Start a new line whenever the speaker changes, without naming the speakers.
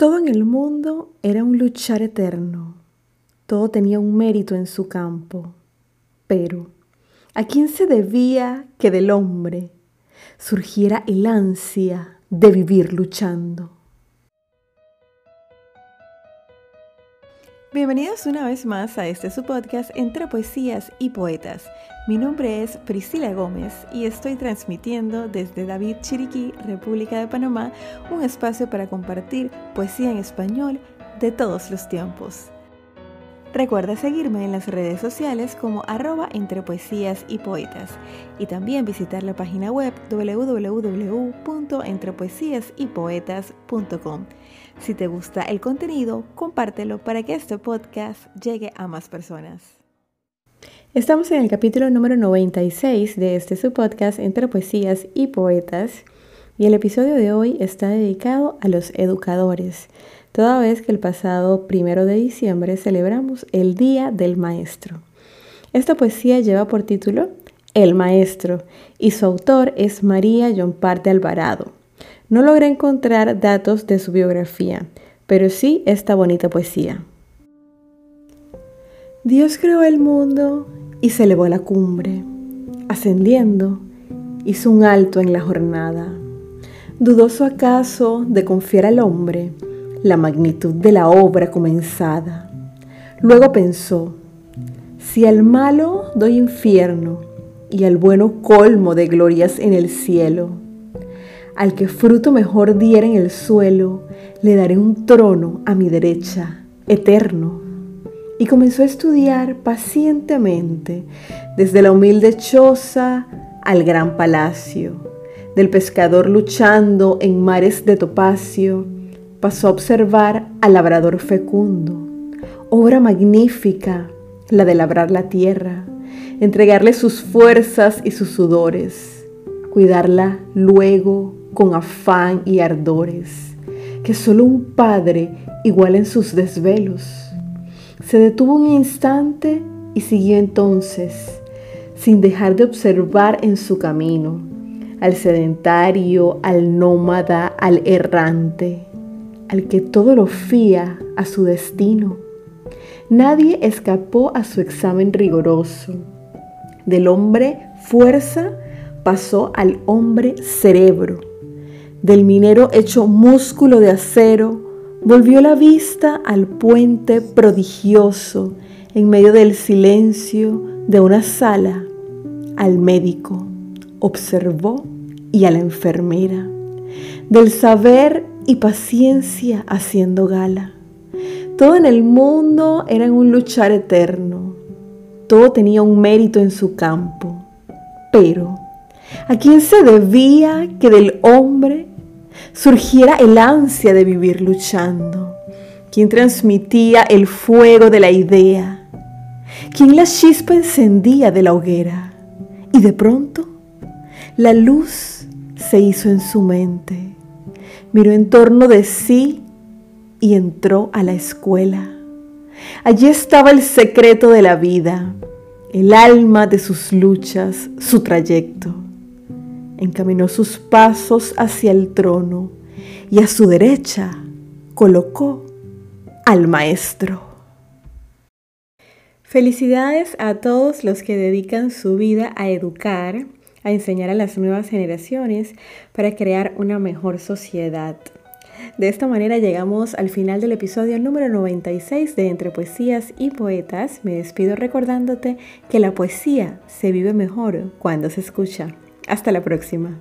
Todo en el mundo era un luchar eterno. Todo tenía un mérito en su campo. Pero, ¿a quién se debía que del hombre surgiera el ansia de vivir luchando? Bienvenidos una vez más a este su podcast entre poesías y poetas. Mi nombre es Priscila Gómez y estoy transmitiendo desde David Chiriquí, República de Panamá, un espacio para compartir poesía en español de todos los tiempos. Recuerda seguirme en las redes sociales como arroba entre poesías y poetas y también visitar la página web www.entrepoesiasypoetas.com. Si te gusta el contenido, compártelo para que este podcast llegue a más personas. Estamos en el capítulo número 96 de este su podcast Entre Poesías y Poetas y el episodio de hoy está dedicado a los educadores toda vez que el pasado primero de diciembre celebramos el Día del Maestro. Esta poesía lleva por título El Maestro y su autor es María John Parte Alvarado. No logré encontrar datos de su biografía, pero sí esta bonita poesía. Dios creó el mundo y se elevó a la cumbre. Ascendiendo, hizo un alto en la jornada. ¿Dudoso acaso de confiar al hombre la magnitud de la obra comenzada. Luego pensó, si al malo doy infierno y al bueno colmo de glorias en el cielo, al que fruto mejor diera en el suelo, le daré un trono a mi derecha, eterno. Y comenzó a estudiar pacientemente, desde la humilde choza al gran palacio, del pescador luchando en mares de topacio, pasó a observar al labrador fecundo, obra magnífica, la de labrar la tierra, entregarle sus fuerzas y sus sudores, cuidarla luego con afán y ardores, que solo un padre igual en sus desvelos. Se detuvo un instante y siguió entonces, sin dejar de observar en su camino, al sedentario, al nómada, al errante, al que todo lo fía a su destino. Nadie escapó a su examen rigoroso. Del hombre fuerza pasó al hombre cerebro. Del minero hecho músculo de acero, volvió la vista al puente prodigioso en medio del silencio de una sala, al médico, observó y a la enfermera. Del saber y paciencia haciendo gala. Todo en el mundo era un luchar eterno. Todo tenía un mérito en su campo. Pero, ¿a quién se debía que del hombre surgiera el ansia de vivir luchando? ¿Quién transmitía el fuego de la idea? ¿Quién la chispa encendía de la hoguera? Y de pronto, la luz se hizo en su mente miró en torno de sí y entró a la escuela. Allí estaba el secreto de la vida, el alma de sus luchas, su trayecto. Encaminó sus pasos hacia el trono y a su derecha colocó al maestro. Felicidades a todos los que dedican su vida a educar a enseñar a las nuevas generaciones para crear una mejor sociedad. De esta manera llegamos al final del episodio número 96 de Entre Poesías y Poetas. Me despido recordándote que la poesía se vive mejor cuando se escucha. Hasta la próxima.